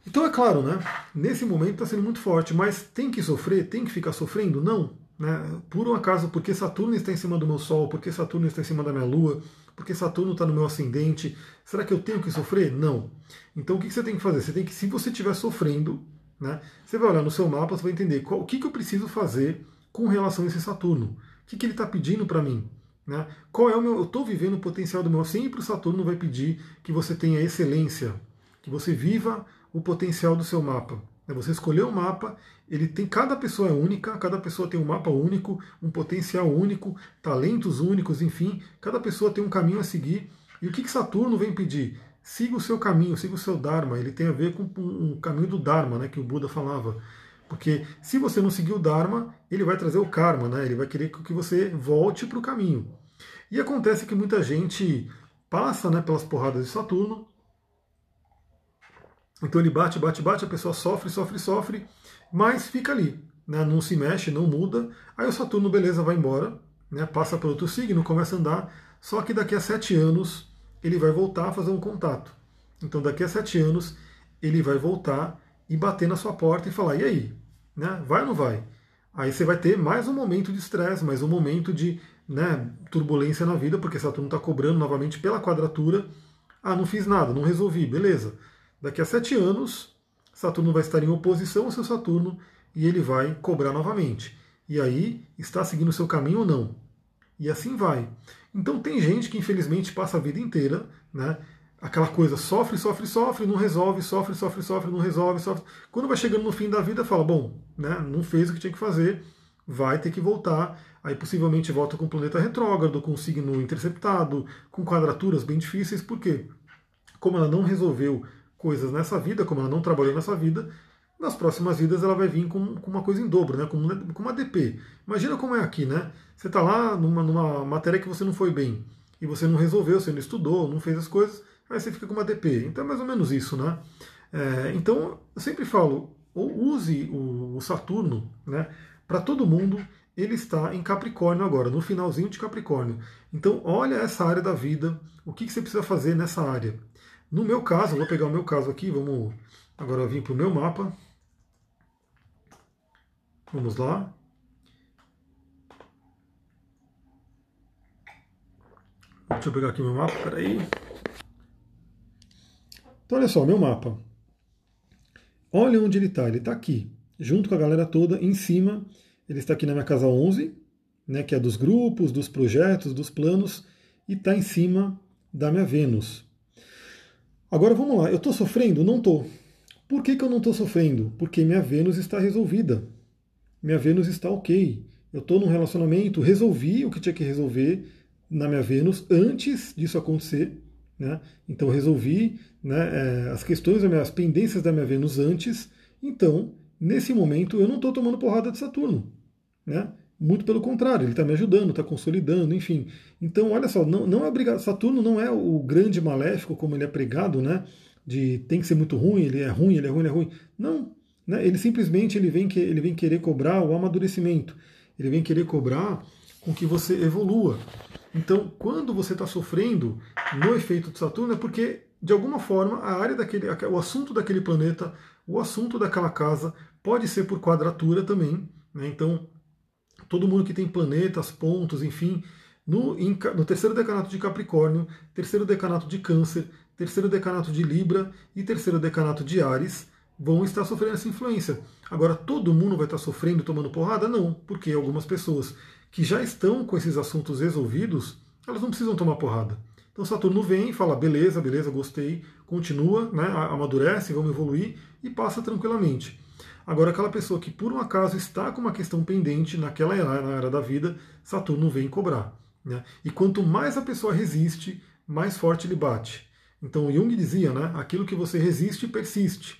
Então, é claro, né? Nesse momento está sendo muito forte, mas tem que sofrer? Tem que ficar sofrendo? Não. Né? Por um acaso, porque Saturno está em cima do meu Sol, porque Saturno está em cima da minha Lua, porque Saturno está no meu ascendente, será que eu tenho que sofrer? Não. Então o que você tem que fazer? Você tem que, se você estiver sofrendo, né, você vai olhar no seu mapa, você vai entender qual, o que, que eu preciso fazer com relação a esse Saturno. O que, que ele está pedindo para mim? Né? Qual é o meu. Eu estou vivendo o potencial do meu. Sempre o Saturno vai pedir que você tenha excelência, que você viva o potencial do seu mapa. Né? Você escolheu o mapa, ele tem cada pessoa é única, cada pessoa tem um mapa único, um potencial único, talentos únicos, enfim, cada pessoa tem um caminho a seguir. E o que, que Saturno vem pedir? Siga o seu caminho, siga o seu Dharma. Ele tem a ver com um caminho do Dharma, né, que o Buda falava. Porque se você não seguir o Dharma, ele vai trazer o karma, né? ele vai querer que você volte para o caminho. E acontece que muita gente passa né, pelas porradas de Saturno, então ele bate, bate, bate, a pessoa sofre, sofre, sofre, mas fica ali, né? não se mexe, não muda. Aí o Saturno, beleza, vai embora, né? passa para outro signo, começa a andar, só que daqui a sete anos ele vai voltar a fazer um contato. Então daqui a sete anos ele vai voltar e bater na sua porta e falar, e aí? Né? Vai ou não vai? Aí você vai ter mais um momento de estresse, mais um momento de né, turbulência na vida, porque Saturno está cobrando novamente pela quadratura. Ah, não fiz nada, não resolvi, beleza. Daqui a sete anos, Saturno vai estar em oposição ao seu Saturno e ele vai cobrar novamente. E aí, está seguindo o seu caminho ou não? E assim vai. Então tem gente que infelizmente passa a vida inteira, né? Aquela coisa, sofre, sofre, sofre, não resolve, sofre, sofre, sofre, não resolve, sofre. Quando vai chegando no fim da vida, fala, bom, né, não fez o que tinha que fazer, vai ter que voltar. Aí possivelmente volta com o planeta retrógrado, com o signo interceptado, com quadraturas bem difíceis, por quê? Como ela não resolveu coisas nessa vida, como ela não trabalhou nessa vida, nas próximas vidas ela vai vir com, com uma coisa em dobro, né? com, com uma DP. Imagina como é aqui, né? Você está lá numa, numa matéria que você não foi bem, e você não resolveu, você não estudou, não fez as coisas, aí você fica com uma DP. Então é mais ou menos isso, né? É, então, eu sempre falo, use o, o Saturno, né? Para todo mundo, ele está em Capricórnio agora, no finalzinho de Capricórnio. Então, olha essa área da vida, o que, que você precisa fazer nessa área. No meu caso, vou pegar o meu caso aqui, vamos agora vir para o meu mapa. Vamos lá. Deixa eu pegar aqui meu mapa, peraí. Então, olha só, meu mapa. Olha onde ele está. Ele está aqui, junto com a galera toda, em cima. Ele está aqui na minha casa 11, né, que é dos grupos, dos projetos, dos planos, e está em cima da minha Vênus. Agora vamos lá, eu estou sofrendo? Não estou. Por que, que eu não estou sofrendo? Porque minha Vênus está resolvida. Minha Vênus está ok. Eu estou num relacionamento, resolvi o que tinha que resolver na minha Vênus antes disso acontecer. Né? Então resolvi né, é, as questões, as pendências da minha Vênus antes. Então, nesse momento, eu não estou tomando porrada de Saturno. Né? Muito pelo contrário, ele está me ajudando, está consolidando, enfim. Então, olha só, não, não é obrigado. Saturno não é o grande maléfico como ele é pregado, né? De tem que ser muito ruim, ele é ruim, ele é ruim, ele é ruim. Não, né? Ele simplesmente ele vem, que, ele vem querer cobrar o amadurecimento. Ele vem querer cobrar com que você evolua. Então, quando você está sofrendo no efeito de Saturno, é porque, de alguma forma, a área daquele, o assunto daquele planeta, o assunto daquela casa, pode ser por quadratura também. Né? Então, todo mundo que tem planetas, pontos, enfim, no, no terceiro decanato de Capricórnio, terceiro decanato de Câncer, terceiro decanato de Libra e terceiro decanato de Ares vão estar sofrendo essa influência. Agora, todo mundo vai estar sofrendo, tomando porrada? Não, porque algumas pessoas que já estão com esses assuntos resolvidos, elas não precisam tomar porrada. Então Saturno vem e fala, beleza, beleza, gostei, continua, né, amadurece, vamos evoluir e passa tranquilamente. Agora, aquela pessoa que por um acaso está com uma questão pendente naquela era da vida, Saturno vem cobrar. Né? E quanto mais a pessoa resiste, mais forte ele bate. Então Jung dizia, né, aquilo que você resiste, persiste.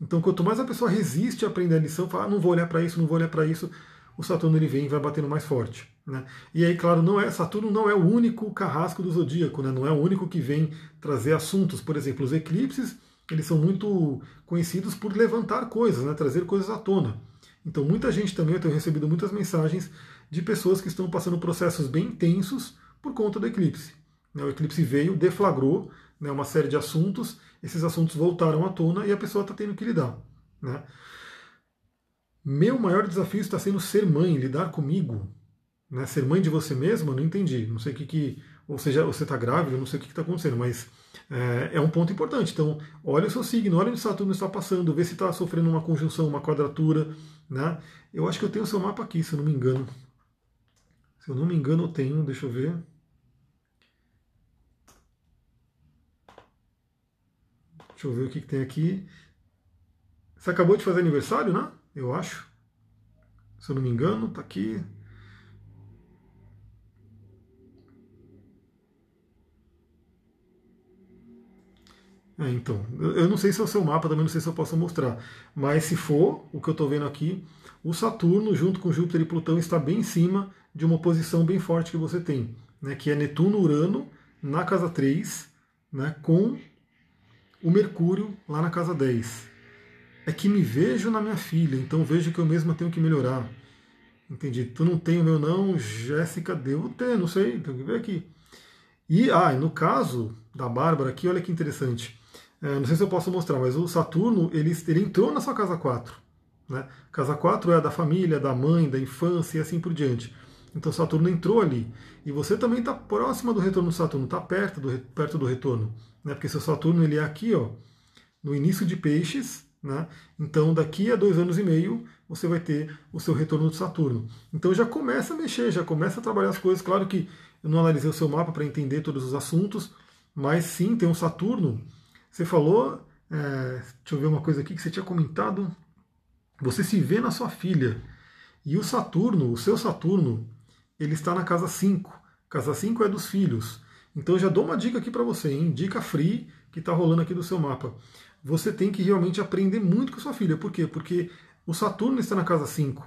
Então quanto mais a pessoa resiste a aprender a lição, fala, ah, não vou olhar para isso, não vou olhar para isso, o Saturno ele vem e vai batendo mais forte. Né? E aí, claro, não é Saturno não é o único carrasco do zodíaco, né? não é o único que vem trazer assuntos. Por exemplo, os eclipses eles são muito conhecidos por levantar coisas, né, trazer coisas à tona. Então, muita gente também, eu tenho recebido muitas mensagens de pessoas que estão passando processos bem intensos por conta do eclipse. Né, o eclipse veio, deflagrou né, uma série de assuntos, esses assuntos voltaram à tona e a pessoa está tendo que lidar. Né? Meu maior desafio está sendo ser mãe, lidar comigo. Né? Ser mãe de você mesma, não entendi. Não sei o que, que ou seja, você está grávida, não sei o que está acontecendo, mas é, é, um ponto importante. Então, olha o seu signo, olha onde Saturno está passando, vê se está sofrendo uma conjunção, uma quadratura. Né? Eu acho que eu tenho o seu mapa aqui, se eu não me engano. Se eu não me engano, eu tenho, deixa eu ver. Deixa eu ver o que, que tem aqui. Você acabou de fazer aniversário, né? Eu acho. Se eu não me engano, tá aqui. É, então, eu não sei se é o seu mapa, também não sei se eu posso mostrar. Mas se for, o que eu estou vendo aqui, o Saturno, junto com Júpiter e Plutão, está bem em cima de uma posição bem forte que você tem, né, que é Netuno-Urano na casa 3, né, com o Mercúrio lá na casa 10. É que me vejo na minha filha, então vejo que eu mesma tenho que melhorar. Entendi. Tu não tem o meu não, Jéssica, devo ter, não sei, tenho que ver aqui. E, ah, no caso da Bárbara aqui, olha que interessante. É, não sei se eu posso mostrar, mas o Saturno ele, ele entrou na sua casa 4. Né? Casa 4 é a da família, da mãe, da infância e assim por diante. Então Saturno entrou ali. E você também está próxima do retorno do Saturno, está perto do, perto do retorno. Né? Porque seu Saturno ele é aqui, ó, no início de peixes. Né? Então daqui a dois anos e meio você vai ter o seu retorno do Saturno. Então já começa a mexer, já começa a trabalhar as coisas. Claro que eu não analisei o seu mapa para entender todos os assuntos, mas sim tem um Saturno você falou, é, deixa eu ver uma coisa aqui que você tinha comentado. Você se vê na sua filha. E o Saturno, o seu Saturno, ele está na casa 5. Casa 5 é dos filhos. Então eu já dou uma dica aqui para você, hein? Dica free que está rolando aqui do seu mapa. Você tem que realmente aprender muito com sua filha. Por quê? Porque o Saturno está na casa 5.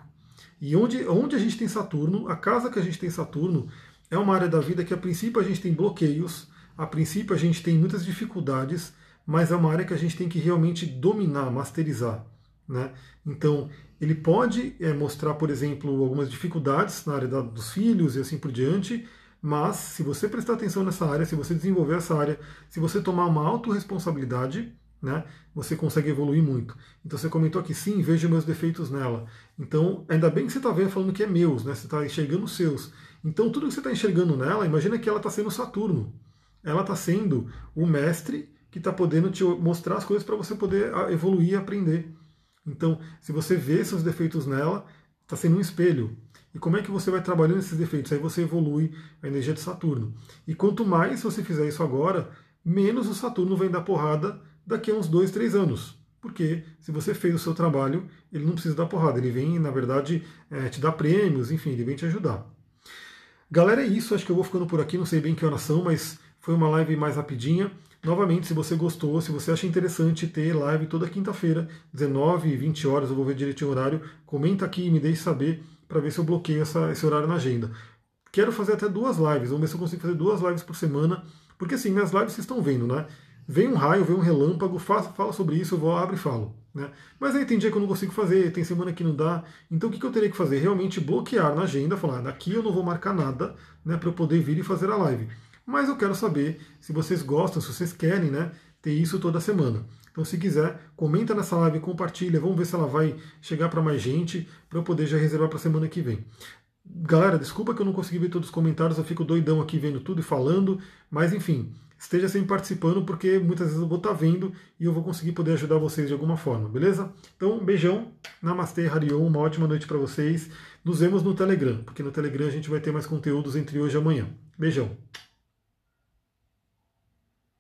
E onde, onde a gente tem Saturno, a casa que a gente tem Saturno, é uma área da vida que a princípio a gente tem bloqueios, a princípio a gente tem muitas dificuldades, mas é uma área que a gente tem que realmente dominar, masterizar. Né? Então, ele pode é, mostrar, por exemplo, algumas dificuldades na área da, dos filhos e assim por diante, mas se você prestar atenção nessa área, se você desenvolver essa área, se você tomar uma autorresponsabilidade, né, você consegue evoluir muito. Então você comentou aqui, sim, vejo meus defeitos nela. Então, ainda bem que você está vendo falando que é meus, né? Você está enxergando os seus. Então, tudo que você está enxergando nela, imagina que ela está sendo Saturno. Ela está sendo o mestre que está podendo te mostrar as coisas para você poder ah, evoluir e aprender. Então, se você vê seus defeitos nela, está sendo um espelho. E como é que você vai trabalhando esses defeitos? Aí você evolui a energia de Saturno. E quanto mais você fizer isso agora, menos o Saturno vai dar porrada daqui a uns dois, três anos. Porque se você fez o seu trabalho, ele não precisa dar porrada. Ele vem, na verdade, é, te dar prêmios, enfim, ele vem te ajudar. Galera, é isso. Acho que eu vou ficando por aqui. Não sei bem que horas são, mas foi uma live mais rapidinha. Novamente, se você gostou, se você acha interessante ter live toda quinta-feira, 19 e 20 horas, eu vou ver direitinho o horário, comenta aqui e me deixe saber para ver se eu bloqueio essa, esse horário na agenda. Quero fazer até duas lives, vamos ver se eu consigo fazer duas lives por semana, porque assim, minhas lives vocês estão vendo, né? Vem um raio, vem um relâmpago, fala, fala sobre isso, eu vou, abro e falo. Né? Mas aí tem dia que eu não consigo fazer, tem semana que não dá. Então o que, que eu teria que fazer? Realmente bloquear na agenda, falar, ah, daqui eu não vou marcar nada né, para eu poder vir e fazer a live mas eu quero saber se vocês gostam, se vocês querem né, ter isso toda semana. Então, se quiser, comenta nessa live, compartilha, vamos ver se ela vai chegar para mais gente, para eu poder já reservar para a semana que vem. Galera, desculpa que eu não consegui ver todos os comentários, eu fico doidão aqui vendo tudo e falando, mas enfim, esteja sempre participando, porque muitas vezes eu vou estar tá vendo e eu vou conseguir poder ajudar vocês de alguma forma, beleza? Então, beijão, Namastê, Harion, uma ótima noite para vocês. Nos vemos no Telegram, porque no Telegram a gente vai ter mais conteúdos entre hoje e amanhã. Beijão!